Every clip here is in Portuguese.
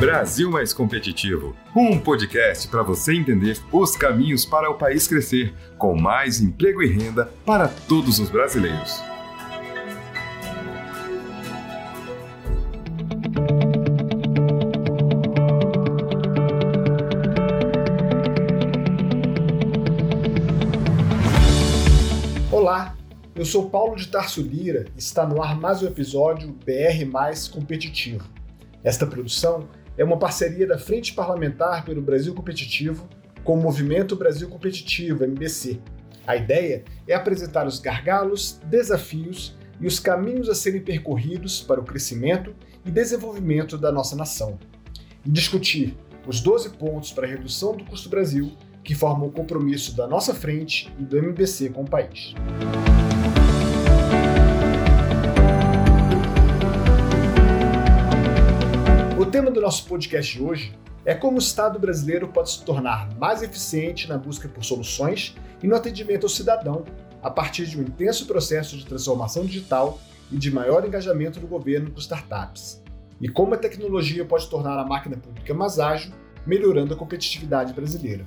Brasil Mais Competitivo um podcast para você entender os caminhos para o país crescer, com mais emprego e renda para todos os brasileiros. Olá, eu sou Paulo de Tarso Lira e está no ar mais um episódio BR Mais Competitivo. Esta produção é uma parceria da Frente Parlamentar pelo Brasil Competitivo com o Movimento Brasil Competitivo, MBC. A ideia é apresentar os gargalos, desafios e os caminhos a serem percorridos para o crescimento e desenvolvimento da nossa nação. E discutir os 12 pontos para a redução do custo Brasil que formam o compromisso da nossa frente e do MBC com o país. Tema do nosso podcast de hoje é como o Estado brasileiro pode se tornar mais eficiente na busca por soluções e no atendimento ao cidadão a partir de um intenso processo de transformação digital e de maior engajamento do governo com startups. E como a tecnologia pode tornar a máquina pública mais ágil, melhorando a competitividade brasileira.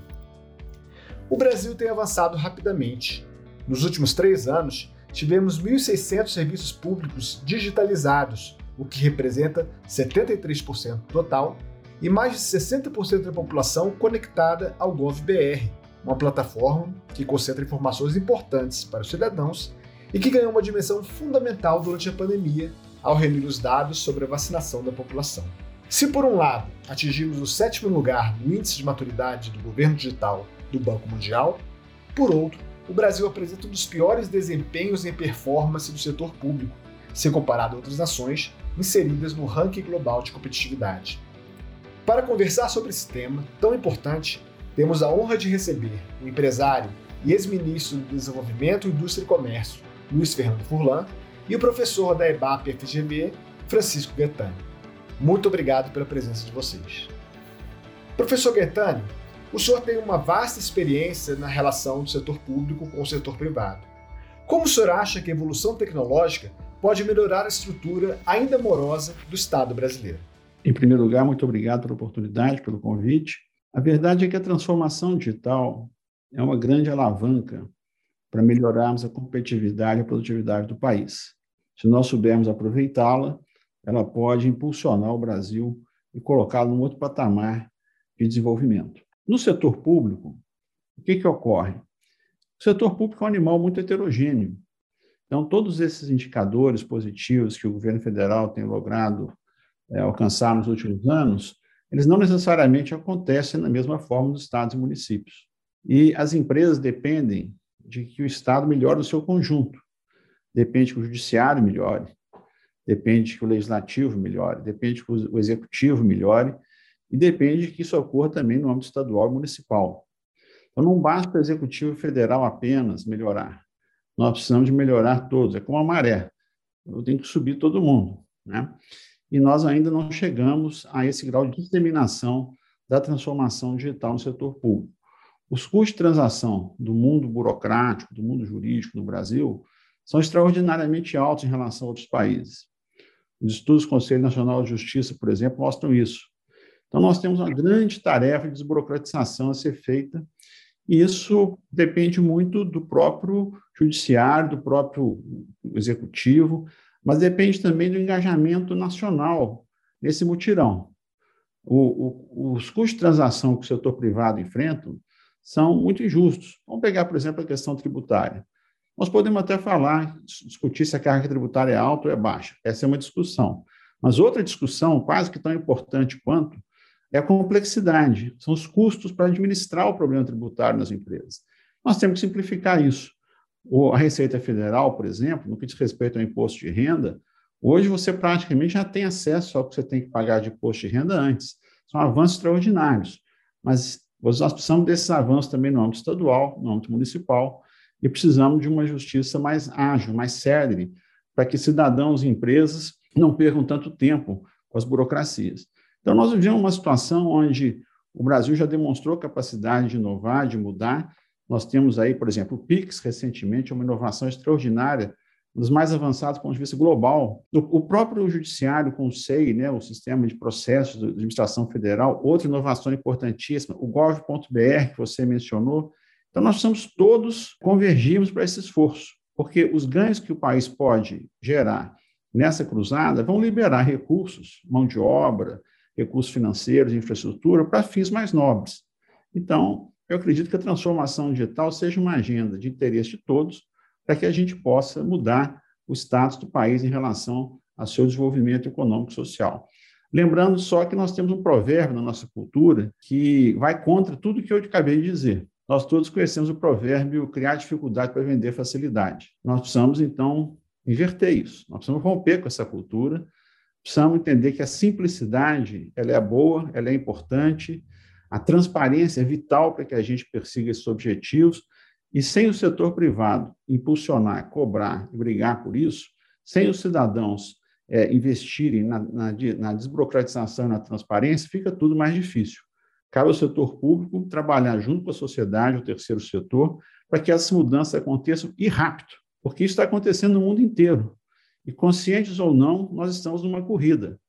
O Brasil tem avançado rapidamente. Nos últimos três anos, tivemos 1.600 serviços públicos digitalizados, o que representa 73% do total, e mais de 60% da população conectada ao GovBR, uma plataforma que concentra informações importantes para os cidadãos e que ganhou uma dimensão fundamental durante a pandemia ao reunir os dados sobre a vacinação da população. Se, por um lado, atingimos o sétimo lugar no índice de maturidade do governo digital do Banco Mundial, por outro, o Brasil apresenta um dos piores desempenhos em performance do setor público, se comparado a outras nações inseridas no ranking global de competitividade. Para conversar sobre esse tema tão importante, temos a honra de receber o empresário e ex-ministro do Desenvolvimento, Indústria e Comércio, Luiz Fernando Furlan, e o professor da EBAP FGV, Francisco Gaetani. Muito obrigado pela presença de vocês. Professor Gaetani, o senhor tem uma vasta experiência na relação do setor público com o setor privado. Como o senhor acha que a evolução tecnológica pode melhorar a estrutura ainda morosa do Estado brasileiro. Em primeiro lugar, muito obrigado pela oportunidade, pelo convite. A verdade é que a transformação digital é uma grande alavanca para melhorarmos a competitividade e a produtividade do país. Se nós soubermos aproveitá-la, ela pode impulsionar o Brasil e colocá-lo num outro patamar de desenvolvimento. No setor público, o que, que ocorre? O setor público é um animal muito heterogêneo. Então, todos esses indicadores positivos que o governo federal tem logrado é, alcançar nos últimos anos, eles não necessariamente acontecem da mesma forma nos estados e municípios. E as empresas dependem de que o Estado melhore o seu conjunto. Depende que o judiciário melhore, depende que o legislativo melhore, depende que o executivo melhore, e depende que isso ocorra também no âmbito estadual e municipal. Então, não basta o executivo federal apenas melhorar nós precisamos de melhorar todos. É como a maré, eu tenho que subir todo mundo. Né? E nós ainda não chegamos a esse grau de disseminação da transformação digital no setor público. Os custos de transação do mundo burocrático, do mundo jurídico no Brasil, são extraordinariamente altos em relação a outros países. Os estudos do Conselho Nacional de Justiça, por exemplo, mostram isso. Então, nós temos uma grande tarefa de desburocratização a ser feita isso depende muito do próprio judiciário, do próprio executivo, mas depende também do engajamento nacional nesse mutirão. O, o, os custos de transação que o setor privado enfrenta são muito injustos. Vamos pegar, por exemplo, a questão tributária. Nós podemos até falar, discutir se a carga tributária é alta ou é baixa. Essa é uma discussão. Mas outra discussão, quase que tão importante quanto, é a complexidade, são os custos para administrar o problema tributário nas empresas. Nós temos que simplificar isso. a Receita Federal, por exemplo, no que diz respeito ao imposto de renda, hoje você praticamente já tem acesso ao que você tem que pagar de imposto de renda antes. São avanços extraordinários, mas nós precisamos desses avanços também no âmbito estadual, no âmbito municipal, e precisamos de uma justiça mais ágil, mais célere, para que cidadãos e empresas não percam tanto tempo com as burocracias. Então, nós vivemos uma situação onde o Brasil já demonstrou capacidade de inovar, de mudar. Nós temos aí, por exemplo, o PIX, recentemente, uma inovação extraordinária um dos mais avançados do ponto de vista global. O, próprio judiciário com o SEI, né, o Sistema de Processos de Administração Federal, outra inovação importantíssima, o gov.br, que você mencionou. Então, nós precisamos todos convergirmos para esse esforço, porque os ganhos que o país pode gerar nessa cruzada vão liberar recursos, mão de obra, recursos financeiros, infraestrutura, para fins mais nobres. Então, eu acredito que a transformação digital seja uma agenda de interesse de todos, para que a gente possa mudar o status do país em relação ao seu desenvolvimento econômico e social. Lembrando só que nós temos um provérbio na nossa cultura que vai contra tudo que eu acabei de dizer. Nós todos conhecemos o provérbio criar dificuldade para vender facilidade. Nós precisamos, então, inverter isso. Nós precisamos romper com essa cultura, precisamos entender que a simplicidade ela é boa, ela é importante, a transparência é vital para que a gente persiga esses objetivos, e sem o setor privado impulsionar, cobrar e brigar por isso, sem os cidadãos é, investirem na, na, na desburocratização e na transparência, fica tudo mais difícil. Cabe ao setor público trabalhar junto com a sociedade, o terceiro setor, para que essas mudanças aconteçam e rápido, porque isso está acontecendo no mundo inteiro. E conscientes ou não, nós estamos numa corrida,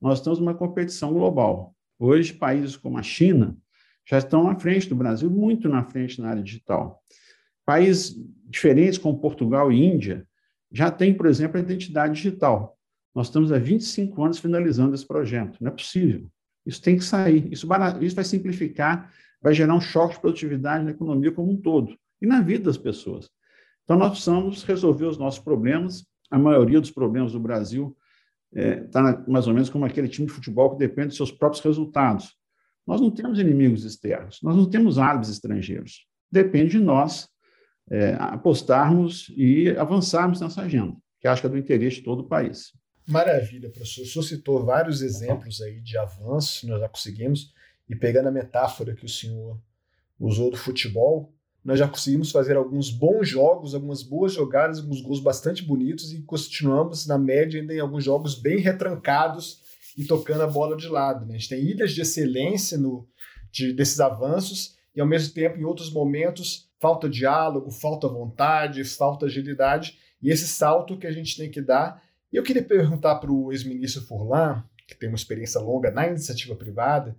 nós estamos numa competição global. Hoje, países como a China já estão à frente do Brasil, muito na frente na área digital. Países diferentes, como Portugal e Índia, já têm, por exemplo, a identidade digital. Nós estamos há 25 anos finalizando esse projeto. Não é possível. Isso tem que sair. Isso, isso vai simplificar, vai gerar um choque de produtividade na economia como um todo e na vida das pessoas. Então, nós precisamos resolver os nossos problemas. A maioria dos problemas do Brasil está é, mais ou menos como aquele time de futebol que depende dos seus próprios resultados. Nós não temos inimigos externos, nós não temos árabes estrangeiros. Depende de nós é, apostarmos e avançarmos nessa agenda, que acho que é do interesse de todo o país. Maravilha, professor. O senhor citou vários exemplos aí de avanços, nós já conseguimos, e pegando a metáfora que o senhor usou do futebol, nós já conseguimos fazer alguns bons jogos, algumas boas jogadas, alguns gols bastante bonitos e continuamos, na média, ainda em alguns jogos bem retrancados e tocando a bola de lado. Né? A gente tem ilhas de excelência no, de, desses avanços e, ao mesmo tempo, em outros momentos, falta diálogo, falta vontade, falta agilidade, e esse salto que a gente tem que dar. E eu queria perguntar para o ex-ministro Furlan, que tem uma experiência longa na iniciativa privada,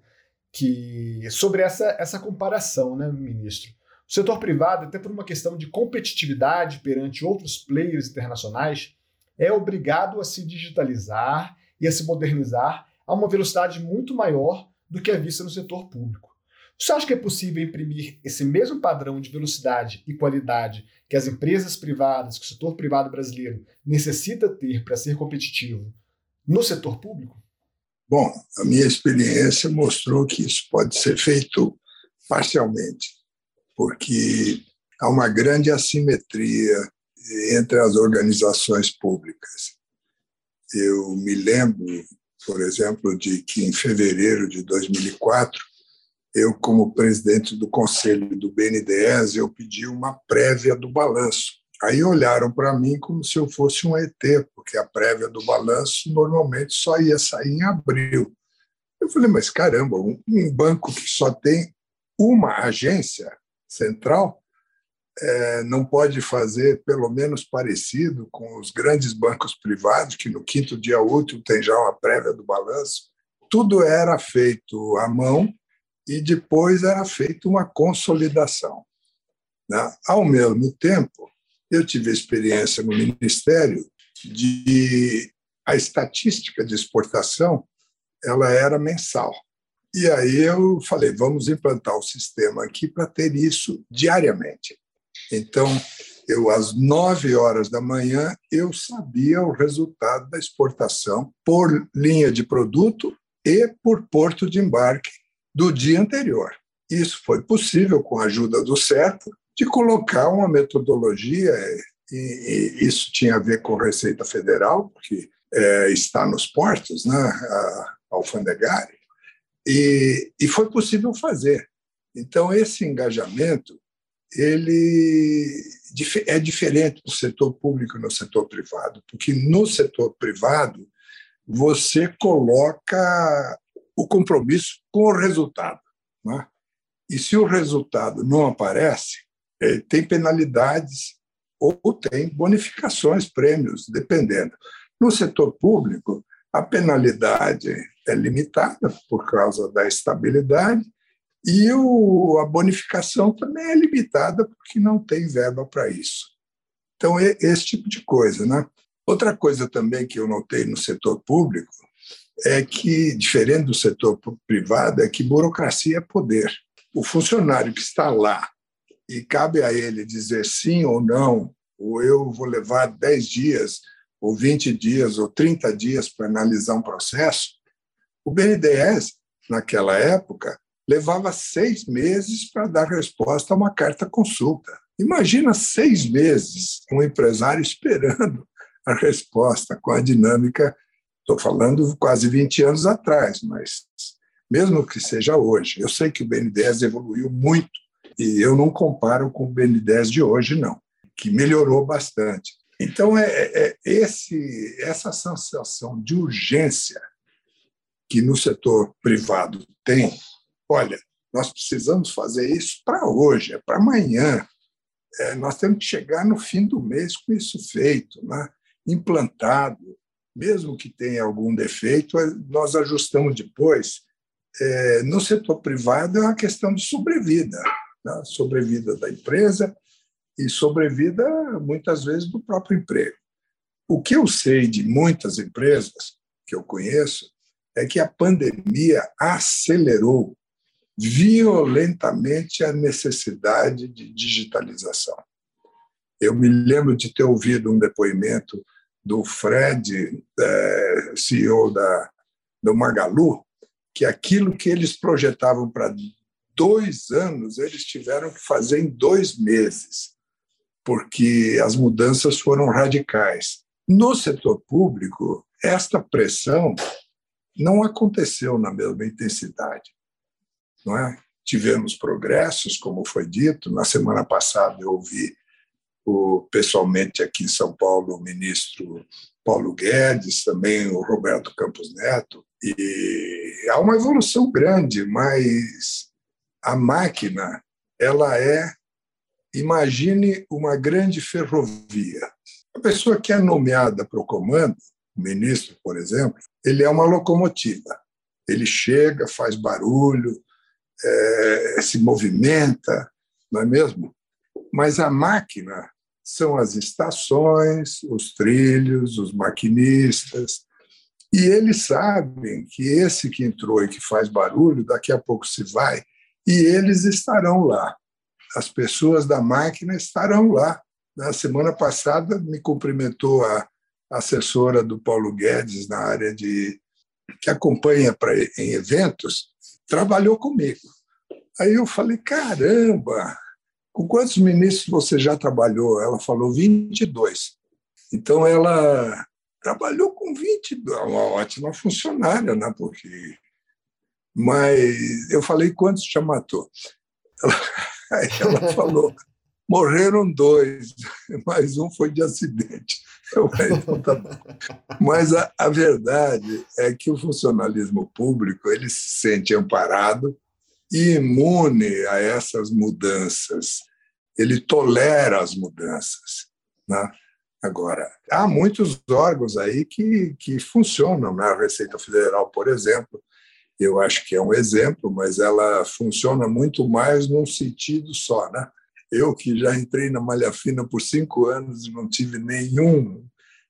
que sobre essa, essa comparação, né, ministro? O setor privado, até por uma questão de competitividade perante outros players internacionais, é obrigado a se digitalizar e a se modernizar a uma velocidade muito maior do que é vista no setor público. Você acha que é possível imprimir esse mesmo padrão de velocidade e qualidade que as empresas privadas, que o setor privado brasileiro necessita ter para ser competitivo no setor público? Bom, a minha experiência mostrou que isso pode ser feito parcialmente, porque há uma grande assimetria entre as organizações públicas. Eu me lembro, por exemplo, de que em fevereiro de 2004 eu, como presidente do conselho do BNDES, eu pedi uma prévia do balanço. Aí olharam para mim como se eu fosse um ET, porque a prévia do balanço normalmente só ia sair em abril. Eu falei, mas caramba, um, banco que só tem uma agência central é, não pode fazer pelo menos parecido com os grandes bancos privados, que no quinto dia útil tem já uma prévia do balanço. Tudo era feito à mão e depois era feita uma consolidação. Né? Ao mesmo tempo, eu tive experiência no Ministério de a estatística de exportação ela era mensal. E aí eu falei, vamos implantar o sistema aqui para ter isso diariamente. Então, eu às nove horas da manhã eu sabia o resultado da exportação por linha de produto e por porto de embarque do dia anterior. Isso foi possível com a ajuda do CERTA de colocar uma metodologia, e, isso tinha a ver com Receita Federal, que é, está nos portos, né, alfandegário, e, e foi possível fazer. Então, esse engajamento ele é diferente do setor público e no setor privado, porque no setor privado você coloca o compromisso com o resultado. Né? E se o resultado não aparece, é, tem penalidades ou tem bonificações, prêmios, dependendo. No setor público, a penalidade é limitada por causa da estabilidade e o, a bonificação também é limitada porque não tem verba para isso. Então, é esse tipo de coisa. Né? Outra coisa também que eu notei no setor público é que, diferente do setor privado, é que burocracia é poder. O funcionário que está lá e cabe a ele dizer sim ou não, ou eu vou levar 10 dias, ou 20 dias, ou 30 dias para analisar um processo, o BNDES, naquela época, levava seis meses para dar resposta a uma carta consulta. Imagina seis meses um empresário esperando a resposta com a dinâmica Estou falando quase 20 anos atrás, mas mesmo que seja hoje, eu sei que o BN10 evoluiu muito e eu não comparo com o BN10 de hoje, não, que melhorou bastante. Então, é, é, é esse, essa sensação de urgência que no setor privado tem, olha, nós precisamos fazer isso para hoje, é para amanhã. É, nós temos que chegar no fim do mês com isso feito, né? implantado, mesmo que tenha algum defeito, é, nós ajustamos depois. É, no setor privado é uma questão de sobrevida, né? sobrevida da empresa e sobrevida, muitas vezes, do próprio emprego. O que eu sei de muitas empresas que eu conheço é que a pandemia acelerou violentamente a necessidade de digitalização. Eu me lembro de ter ouvido um depoimento do Fred, é, CEO da, do Magalu, que aquilo que eles projetavam para dois anos, eles tiveram que fazer em dois meses, porque as mudanças foram radicais. No setor público, esta pressão não aconteceu na mesma intensidade. Não é? Tivemos progressos, como foi dito. Na semana passada, eu ouvi o, pessoalmente aqui em São Paulo o ministro Paulo Guedes, também o Roberto Campos Neto, e há uma evolução grande, mas a máquina ela é, imagine uma grande ferrovia. A pessoa que é nomeada para o comando, ministro, por exemplo, ele é uma locomotiva. Ele chega, faz barulho, é, se movimenta, não é mesmo? Mas a máquina são as estações, os trilhos, os maquinistas. E eles sabem que esse que entrou e que faz barulho, daqui a pouco se vai, e eles estarão lá. As pessoas da máquina estarão lá. Na semana passada, me cumprimentou a assessora do Paulo Guedes na área de que acompanha para em eventos, trabalhou comigo. Aí eu falei: caramba, com quantos ministros você já trabalhou? Ela falou 22. Então, ela trabalhou com 22, é uma ótima funcionária, né? Porque... Mas eu falei, quantos já matou? Ela, ela falou, morreram dois, mas um foi de acidente. Então tá. Mas a, a verdade é que o funcionalismo público ele se sente amparado e imune a essas mudanças ele tolera as mudanças. Né? Agora, há muitos órgãos aí que, que funcionam. Né? A Receita Federal, por exemplo, eu acho que é um exemplo, mas ela funciona muito mais num sentido só. Né? Eu, que já entrei na malha fina por cinco anos e não tive nenhum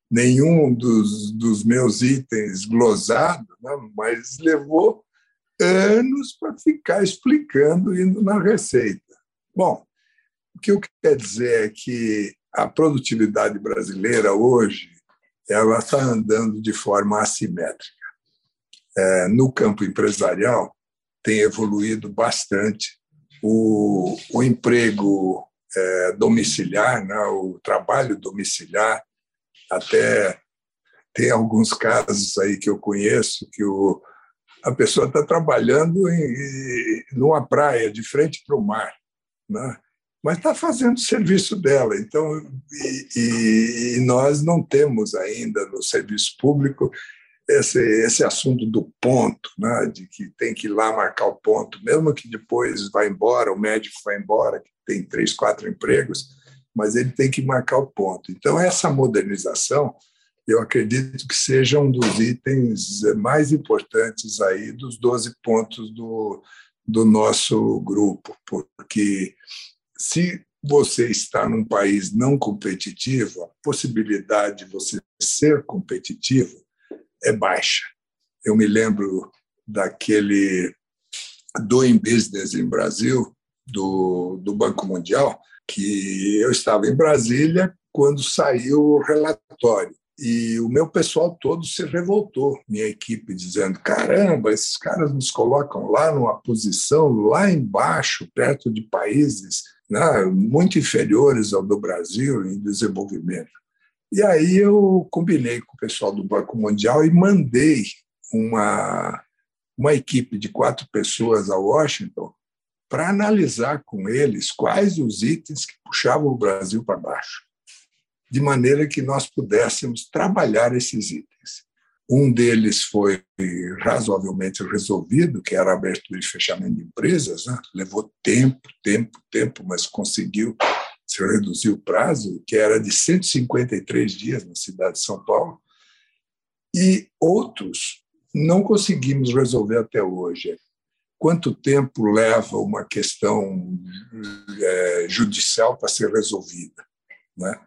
nenhum dos, dos meus itens glosado, né? mas levou anos para ficar explicando indo na receita. Bom, o que eu quero dizer é que a produtividade brasileira hoje ela está andando de forma assimétrica. É, no campo empresarial tem evoluído bastante o, o emprego é, domiciliar, né, o trabalho domiciliar, até tem alguns casos aí que eu conheço que o, a pessoa está trabalhando em, numa praia de frente para o mar, né? mas está fazendo o serviço dela. Então, e, e, nós não temos ainda no serviço público esse, esse assunto do ponto, né? de que tem que ir lá marcar o ponto, mesmo que depois vá embora, o médico vai embora, que tem três, quatro empregos, mas ele tem que marcar o ponto. Então, essa modernização, eu acredito que seja um dos itens mais importantes aí dos 12 pontos do, do nosso grupo, porque se você está num país não competitivo, a possibilidade de você ser competitivo é baixa. Eu me lembro daquele Doing Business em Brasil, do, do Banco Mundial, que eu estava em Brasília quando saiu o relatório. E o meu pessoal todo se revoltou, minha equipe, dizendo: caramba, esses caras nos colocam lá numa posição lá embaixo, perto de países né, muito inferiores ao do Brasil em desenvolvimento. E aí eu combinei com o pessoal do Banco Mundial e mandei uma, uma equipe de quatro pessoas a Washington para analisar com eles quais os itens que puxavam o Brasil para baixo, de maneira que nós pudéssemos trabalhar esses itens. Um deles foi razoavelmente resolvido, que era a abertura e fechamento de empresas. Né? Levou tempo, tempo, tempo, mas conseguiu se reduzir o prazo, que era de 153 dias na cidade de São Paulo. E outros não conseguimos resolver até hoje quanto tempo leva uma questão é, judicial para ser resolvida, né?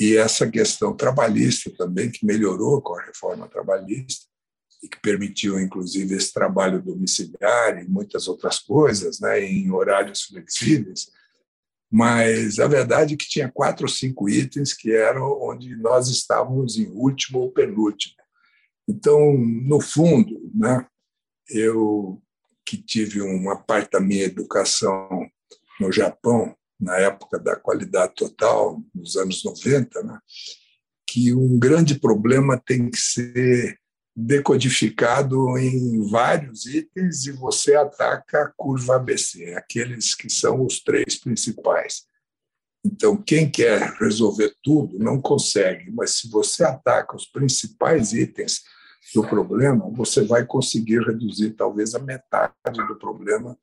E essa questão trabalhista também que melhorou com a reforma trabalhista e que permitiu inclusive esse trabalho domiciliar e muitas outras coisas, né, em horários flexíveis. Mas a verdade é que tinha quatro ou cinco itens que eram onde nós estávamos em último ou penúltimo. Então, no fundo, né, eu que tive uma parte da minha educação no Japão, na época da qualidade total, nos anos 90, né, que um grande problema tem que ser decodificado em vários itens e você ataca a curva ABC, aqueles que são os três principais. Então, quem quer resolver tudo não consegue, mas se você ataca os principais itens, do problema, você vai conseguir reduzir talvez a metade do problema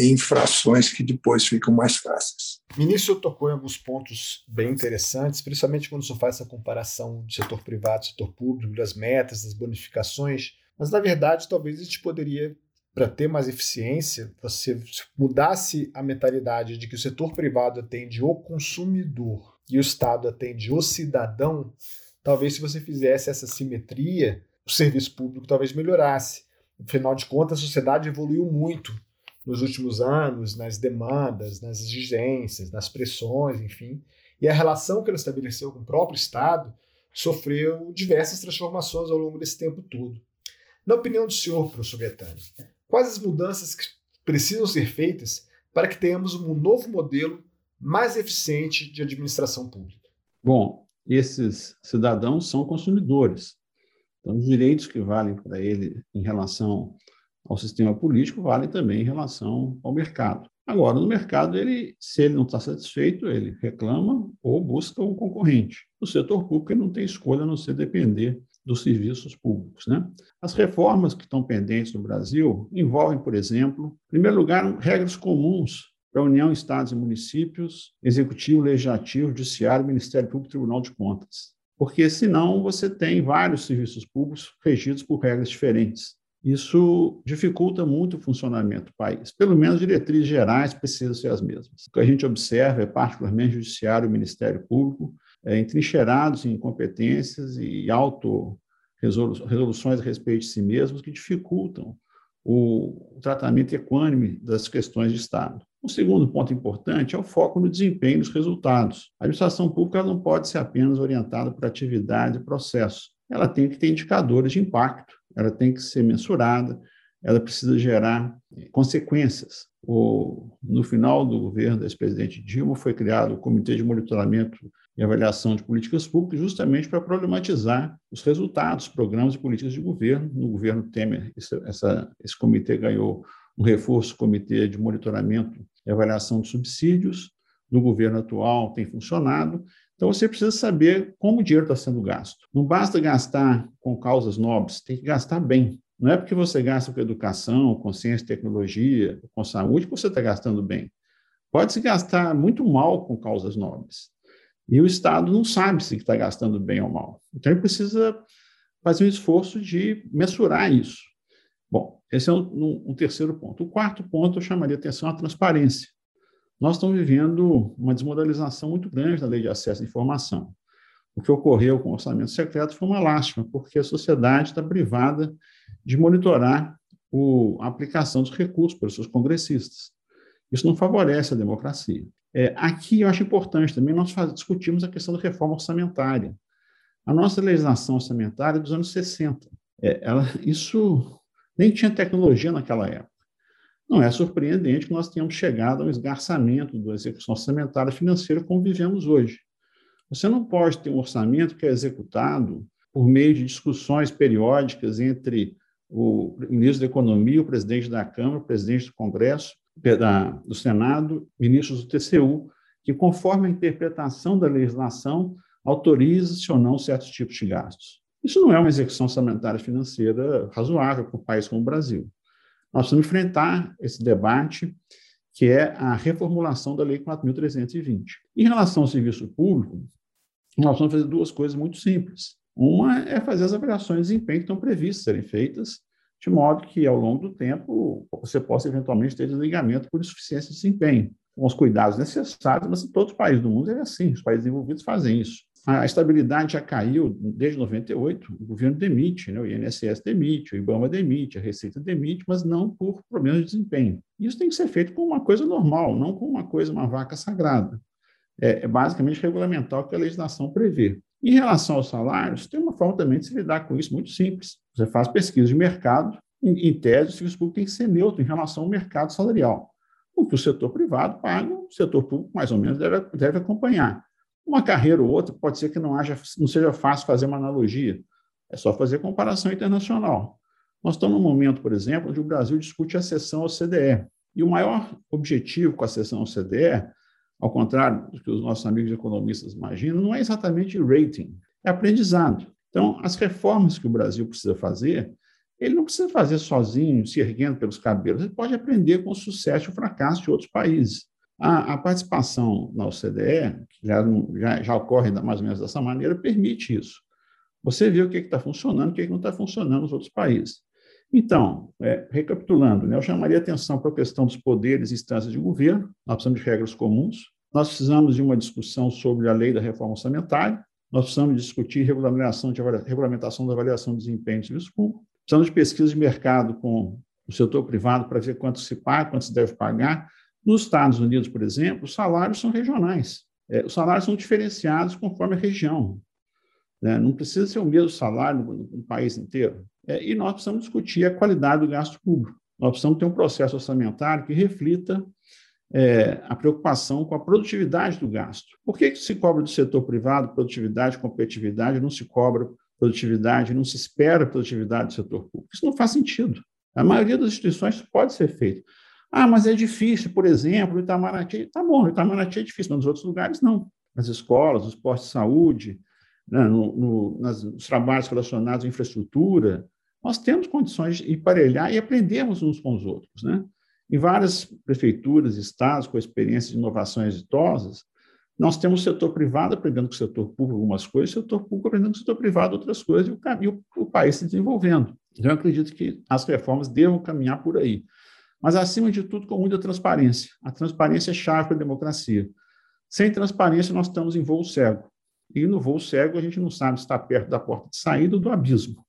em frações que depois ficam mais fáceis. Ministro tocou em alguns pontos bem interessantes, principalmente quando se faz essa comparação do setor privado e setor público, das metas, das bonificações. Mas, na verdade, talvez a gente poderia, para ter mais eficiência, você mudasse a mentalidade de que o setor privado atende o consumidor e o Estado atende o cidadão. Talvez, se você fizesse essa simetria, o serviço público talvez melhorasse. Afinal de contas, a sociedade evoluiu muito nos últimos anos, nas demandas, nas exigências, nas pressões, enfim. E a relação que ela estabeleceu com o próprio Estado sofreu diversas transformações ao longo desse tempo todo. Na opinião do senhor, professor Gaetani, quais as mudanças que precisam ser feitas para que tenhamos um novo modelo mais eficiente de administração pública? Bom, esses cidadãos são consumidores. Então, os direitos que valem para ele em relação ao sistema político valem também em relação ao mercado. Agora, no mercado, ele, se ele não está satisfeito, ele reclama ou busca um concorrente. No setor público, ele não tem escolha a não ser depender dos serviços públicos. Né? As reformas que estão pendentes no Brasil envolvem, por exemplo, em primeiro lugar, regras comuns para a União, Estados e Municípios, Executivo, Legislativo, Judiciário, Ministério Público e Tribunal de Contas porque senão você tem vários serviços públicos regidos por regras diferentes. Isso dificulta muito o funcionamento do país. Pelo menos diretrizes gerais precisam ser as mesmas. O que a gente observa é, particularmente, o Judiciário e o Ministério Público é, entrincheirados em competências e auto-resoluções a respeito de si mesmos que dificultam o tratamento equânime das questões de Estado. Um segundo ponto importante é o foco no desempenho dos resultados. A administração pública não pode ser apenas orientada por atividade e processo. Ela tem que ter indicadores de impacto, ela tem que ser mensurada, ela precisa gerar consequências. O, no final do governo do ex-presidente Dilma, foi criado o Comitê de Monitoramento e Avaliação de Políticas Públicas, justamente para problematizar os resultados, programas e políticas de governo. No governo Temer, essa, esse comitê ganhou um reforço Comitê de Monitoramento e Avaliação de Subsídios, no governo atual tem funcionado. Então, você precisa saber como o dinheiro está sendo gasto. Não basta gastar com causas nobres, tem que gastar bem. Não é porque você gasta com educação, com ciência e tecnologia, com saúde, que você está gastando bem. Pode se gastar muito mal com causas nobres. E o Estado não sabe se está gastando bem ou mal. Então, ele precisa fazer um esforço de mensurar isso. Bom, esse é um, um, terceiro ponto. O quarto ponto eu chamaria atenção à transparência. Nós estamos vivendo uma desmoralização muito grande da lei de acesso à informação. O que ocorreu com o orçamento secreto foi uma lástima, porque a sociedade está privada de monitorar o, a aplicação dos recursos pelos seus congressistas. Isso não favorece a democracia. É, aqui eu acho importante também nós faz, discutirmos a questão da reforma orçamentária. A nossa legislação orçamentária é dos anos 60. É, ela, isso nem tinha tecnologia naquela época. Não é surpreendente que nós tenhamos chegado ao esgarçamento da execução orçamentária financeira como vivemos hoje. Você não pode ter um orçamento que é executado por meio de discussões periódicas entre o ministro da Economia, o presidente da Câmara, o presidente do Congresso, do Senado, ministros do TCU, que, conforme a interpretação da legislação, autoriza-se ou não certos tipos de gastos. Isso não é uma execução orçamentária financeira razoável para um país como o Brasil. Nós vamos enfrentar esse debate, que é a reformulação da Lei 4.320. Em relação ao serviço público, nós vamos fazer duas coisas muito simples. Uma é fazer as avaliações de desempenho que estão previstas serem feitas, de modo que, ao longo do tempo, você possa eventualmente ter desligamento por insuficiência de desempenho, com os cuidados necessários, mas em todos os países do mundo é assim, os países desenvolvidos fazem isso. A estabilidade já caiu desde 98, o governo demite, né? o INSS demite, o IBAMA demite, a Receita demite, mas não por problemas de desempenho. Isso tem que ser feito com uma coisa normal, não com uma coisa, uma vaca sagrada é, é basicamente regulamentar o que a legislação prevê. Em relação aos salários, tem uma forma também de se lidar com isso muito simples. Você faz pesquisa de mercado, em, em tese, o serviço público tem que ser neutro em relação ao mercado salarial. O que o setor privado paga, o setor público mais ou menos deve, deve acompanhar. Uma carreira ou outra pode ser que não, haja, não seja fácil fazer uma analogia, é só fazer comparação internacional. Nós estamos num momento, por exemplo, onde o Brasil discute a cessão ao CDE. E o maior objetivo com a cessão ao CDE ao contrário do que os nossos amigos economistas imaginam, não é exatamente rating, é aprendizado. Então, as reformas que o Brasil precisa fazer, ele não precisa fazer sozinho, se erguendo pelos cabelos, ele pode aprender com o sucesso e o fracasso de outros países. A, a participação na OCDE, que já, já, já, ocorre mais ou menos dessa maneira, permite isso. Você vê o que está funcionando o que, que não está funcionando nos outros países. Então, é, recapitulando, né, eu chamaria atenção para a questão dos poderes e instâncias de governo, nós precisamos de regras comuns, nós precisamos de uma discussão sobre a lei da reforma orçamentária, nós precisamos discutir regulamentação, de, regulamentação da avaliação de desempenho do serviço público, precisamos de pesquisa de mercado com o setor privado para ver quanto se paga, quanto se deve pagar. Nos Estados Unidos, por exemplo, os salários são regionais. É, os salários são diferenciados conforme a região. Né? Não precisa ser o mesmo salário no, no país inteiro. É, e nós precisamos discutir a qualidade do gasto público. Nós precisamos ter um processo orçamentário que reflita é, a preocupação com a produtividade do gasto. Por que, que se cobra do setor privado produtividade, competitividade, não se cobra produtividade, não se espera produtividade do setor público? Isso não faz sentido. A maioria das instituições pode ser feito. Ah, mas é difícil, por exemplo, o Itamaraty. Tá bom, o Itamaraty é difícil, mas nos outros lugares não. Nas escolas, nos postos de saúde, né, no, no, nas, nos trabalhos relacionados à infraestrutura, nós temos condições de emparelhar e aprendermos uns com os outros. Né? Em várias prefeituras, estados com experiência de inovações exitosas, nós temos o setor privado aprendendo com o setor público algumas coisas, o setor público aprendendo com o setor privado outras coisas, e o, caminho, o país se desenvolvendo. Então, eu acredito que as reformas devam caminhar por aí. Mas, acima de tudo, com muita transparência. A transparência é chave para a democracia. Sem transparência, nós estamos em voo cego. E no voo cego, a gente não sabe se está perto da porta de saída ou do abismo.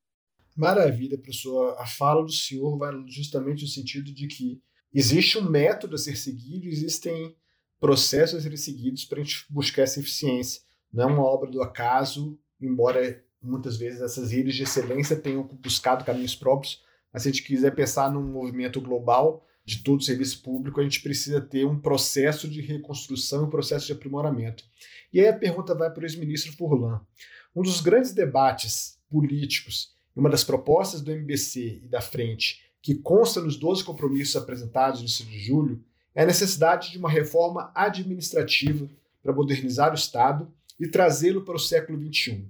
Maravilha, professor. A fala do senhor vai justamente no sentido de que existe um método a ser seguido, existem processos a serem seguidos para a gente buscar essa eficiência. Não é uma obra do acaso, embora muitas vezes essas ilhas de excelência tenham buscado caminhos próprios, mas se a gente quiser pensar num movimento global de todo o serviço público, a gente precisa ter um processo de reconstrução, um processo de aprimoramento. E aí a pergunta vai para o ex-ministro Furlan. Um dos grandes debates políticos uma das propostas do MBC e da Frente, que consta nos 12 compromissos apresentados no início de julho, é a necessidade de uma reforma administrativa para modernizar o Estado e trazê-lo para o século XXI.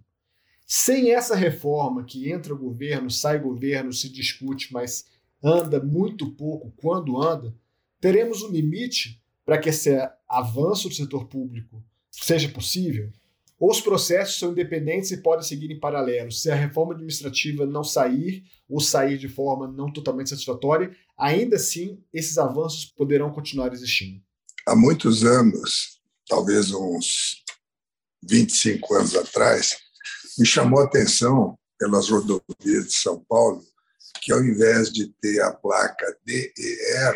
Sem essa reforma, que entra governo, sai governo, se discute, mas anda muito pouco quando anda, teremos um limite para que esse avanço do setor público seja possível? Ou os processos são independentes e podem seguir em paralelo. Se a reforma administrativa não sair, ou sair de forma não totalmente satisfatória, ainda assim esses avanços poderão continuar existindo. Há muitos anos, talvez uns 25 anos atrás, me chamou a atenção pelas rodovias de São Paulo que, ao invés de ter a placa DER,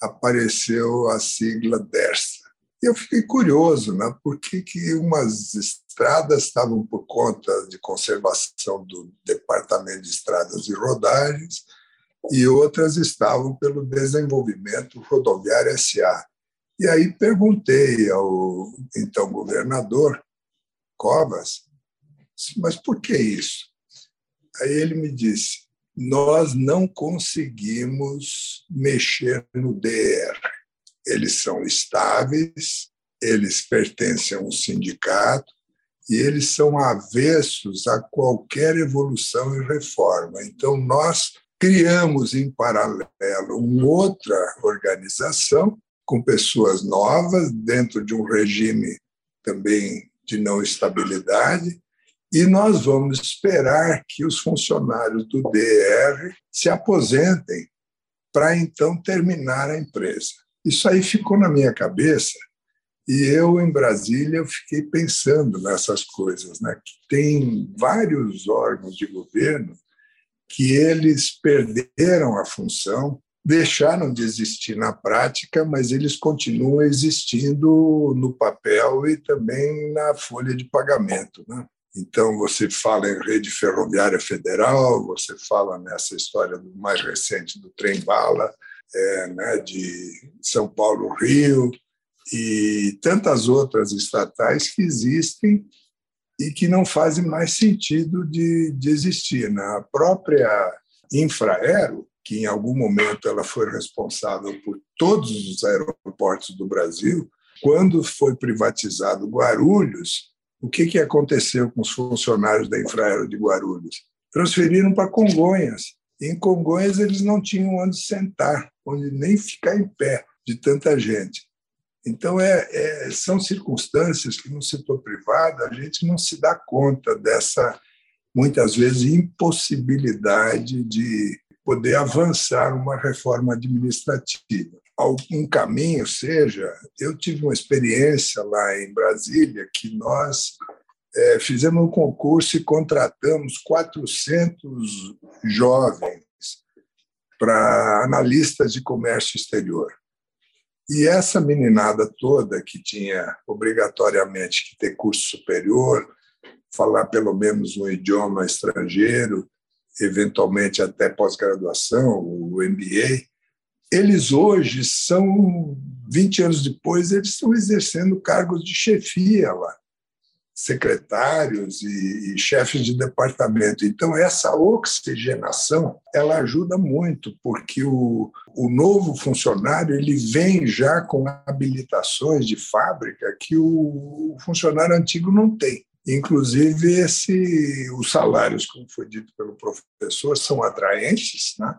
apareceu a sigla DERSA eu fiquei curioso, né? Por que, que umas estradas estavam por conta de conservação do Departamento de Estradas e Rodagens e outras estavam pelo desenvolvimento rodoviário SA. E aí perguntei ao então governador Covas, mas por que isso? Aí ele me disse: nós não conseguimos mexer no DR eles são estáveis, eles pertencem a um sindicato e eles são avessos a qualquer evolução e reforma. Então, nós criamos em paralelo uma outra organização com pessoas novas, dentro de um regime também de não estabilidade, e nós vamos esperar que os funcionários do DR se aposentem para então terminar a empresa. Isso aí ficou na minha cabeça e eu, em Brasília, eu fiquei pensando nessas coisas, né? que tem vários órgãos de governo que eles perderam a função, deixaram de existir na prática, mas eles continuam existindo no papel e também na folha de pagamento. Né? Então, você fala em rede ferroviária federal, você fala nessa história mais recente do trem-bala, é, né, de São Paulo, Rio e tantas outras estatais que existem e que não fazem mais sentido de, de existir. Na né? própria Infraero, que em algum momento ela foi responsável por todos os aeroportos do Brasil, quando foi privatizado Guarulhos, o que, que aconteceu com os funcionários da Infraero de Guarulhos? Transferiram para Congonhas. Em Congonhas, eles não tinham onde sentar, onde nem ficar em pé de tanta gente. Então, é, é, são circunstâncias que no setor privado a gente não se dá conta dessa, muitas vezes, impossibilidade de poder avançar uma reforma administrativa. Algum caminho seja, eu tive uma experiência lá em Brasília que nós é, fizemos um concurso e contratamos 400 jovens para analistas de comércio exterior. E essa meninada toda que tinha obrigatoriamente que ter curso superior, falar pelo menos um idioma estrangeiro, eventualmente até pós-graduação, o MBA, eles hoje são, 20 anos depois, eles estão exercendo cargos de chefia lá secretários e, e, chefes de departamento. Então, essa oxigenação ela ajuda muito, porque o, o novo funcionário ele vem já com habilitações de fábrica que o, o funcionário antigo não tem. Inclusive, esse, os salários, como foi dito pelo professor, são atraentes, né?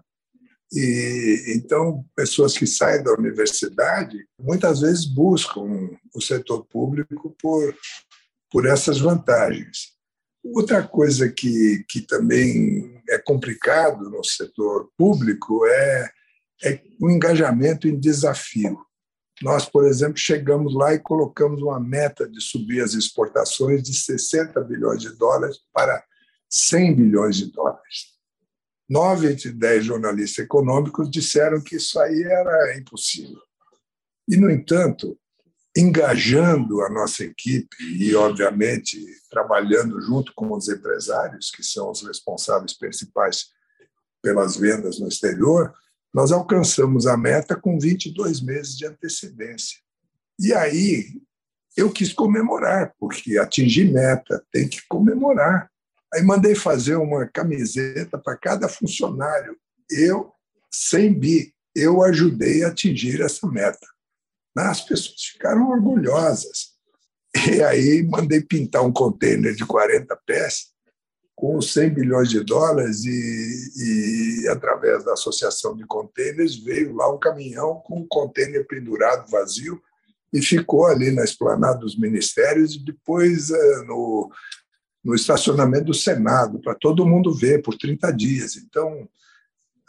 E então pessoas que saem da universidade muitas vezes buscam o setor público por por essas vantagens. Outra coisa que, que também é complicado no setor público é, é o engajamento em desafio. Nós, por exemplo, chegamos lá e colocamos uma meta de subir as exportações de 60 bilhões de dólares para 100 bilhões de dólares. Nove de dez jornalistas econômicos disseram que isso aí era impossível. E, no entanto, engajando a nossa equipe e, obviamente, trabalhando junto com os empresários, que são os responsáveis principais pelas vendas no exterior, nós alcançamos a meta com 22 meses de antecedência. E aí eu quis comemorar, porque atingir meta tem que comemorar. Aí mandei fazer uma camiseta para cada funcionário. Eu, sem bi, eu ajudei a atingir essa meta. As pessoas ficaram orgulhosas. E aí mandei pintar um container de 40 pés com 100 bilhões de dólares e, e, através da associação de containers veio lá um caminhão com um container pendurado vazio e ficou ali na esplanada dos ministérios e depois é, no, no estacionamento do Senado, para todo mundo ver por 30 dias. Então,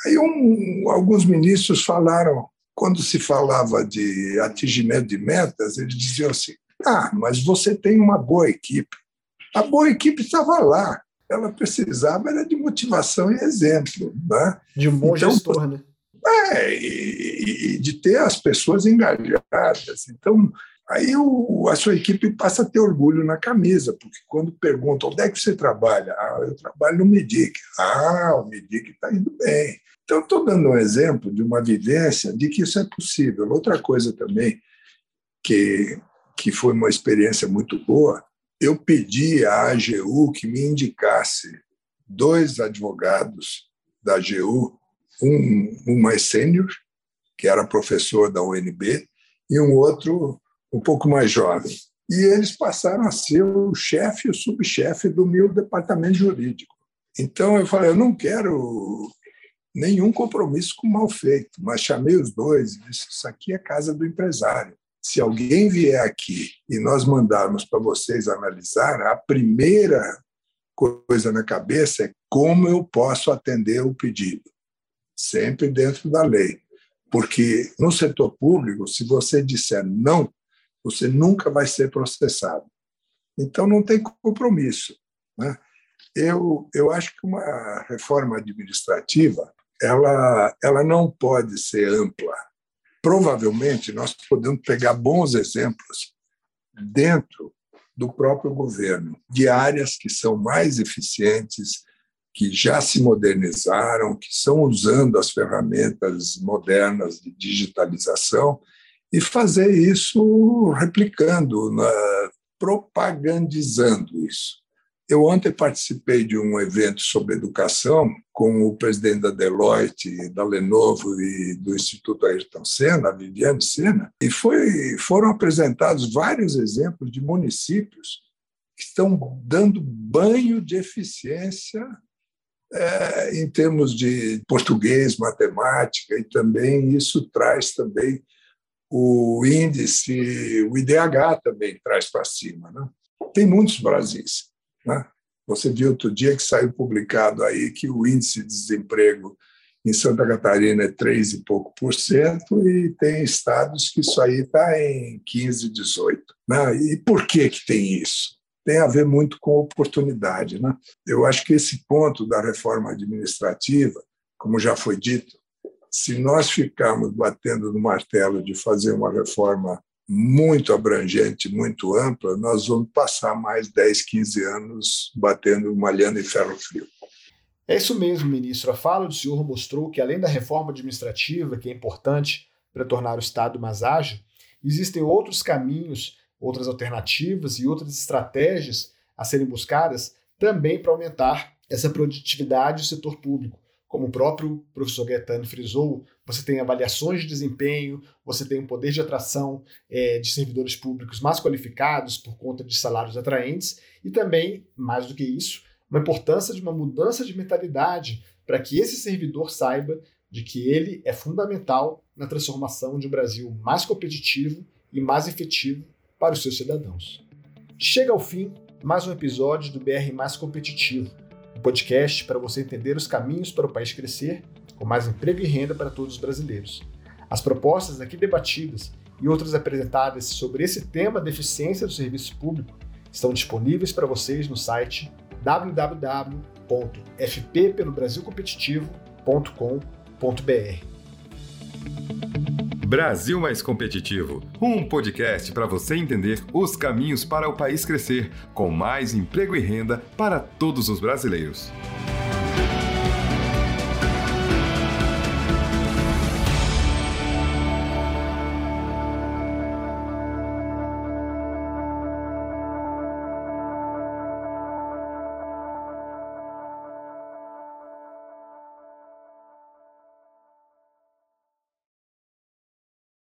aí um, alguns ministros falaram, quando se falava de atingimento de metas, eles diziam assim: ah, mas você tem uma boa equipe. A boa equipe estava lá. Ela precisava era de motivação e exemplo. Né? De um bom então, gestor, né? É, e, e, de ter as pessoas engajadas. Então, aí o, a sua equipe passa a ter orgulho na camisa, porque quando perguntam onde é que você trabalha, ah, eu trabalho no MIDIC. Ah, o MIDIC está indo bem. Então, estou dando um exemplo de uma vivência de que isso é possível. Outra coisa também que, que foi uma experiência muito boa, eu pedi à AGU que me indicasse dois advogados da AGU um, um mais sênior, que era professor da UNB, e um outro um pouco mais jovem. E eles passaram a ser o chefe e o subchefe do meu departamento jurídico. Então eu falei, eu não quero nenhum compromisso com mal feito, mas chamei os dois e disse, isso aqui é casa do empresário. Se alguém vier aqui e nós mandarmos para vocês analisar, a primeira coisa na cabeça é como eu posso atender o pedido sempre dentro da lei. Porque no setor público, se você disser não, você nunca vai ser processado. Então, não tem compromisso. Né? Eu, eu acho que uma reforma administrativa ela, ela não pode ser ampla. Provavelmente, nós podemos pegar bons exemplos dentro do próprio governo, de áreas que são mais eficientes, que já se modernizaram, que estão usando as ferramentas modernas de digitalização e fazer isso replicando, propagandizando isso. Eu ontem participei de um evento sobre educação com o presidente da Deloitte, da Lenovo e do Instituto Ayrton Senna, Viviane Senna, e foi, foram apresentados vários exemplos de municípios que estão dando banho de eficiência é, em termos de português, matemática, e também isso traz também o índice, o IDH também traz para cima. Né? Tem muitos Brasis. Né? Você viu outro dia que saiu publicado aí que o índice de desemprego em Santa Catarina é 3 e pouco por cento e tem estados que isso aí está em 15, 18. Né? E por que, que tem isso? tem a ver muito com oportunidade. Né? Eu acho que esse ponto da reforma administrativa, como já foi dito, se nós ficarmos batendo no martelo de fazer uma reforma muito abrangente, muito ampla, nós vamos passar mais 10, 15 anos batendo, malhando em ferro frio. É isso mesmo, ministro. A fala do senhor mostrou que, além da reforma administrativa, que é importante para tornar o Estado mais ágil, existem outros caminhos outras alternativas e outras estratégias a serem buscadas também para aumentar essa produtividade do setor público. Como o próprio professor Gaetano frisou, você tem avaliações de desempenho, você tem um poder de atração é, de servidores públicos mais qualificados por conta de salários atraentes e também, mais do que isso, uma importância de uma mudança de mentalidade para que esse servidor saiba de que ele é fundamental na transformação de um Brasil mais competitivo e mais efetivo para os seus cidadãos. Chega ao fim mais um episódio do BR Mais Competitivo, podcast para você entender os caminhos para o país crescer, com mais emprego e renda para todos os brasileiros. As propostas aqui debatidas e outras apresentadas sobre esse tema da eficiência do serviço público estão disponíveis para vocês no site www.fppelobrasilcompetitivo.com.br. Brasil Mais Competitivo, um podcast para você entender os caminhos para o país crescer, com mais emprego e renda para todos os brasileiros.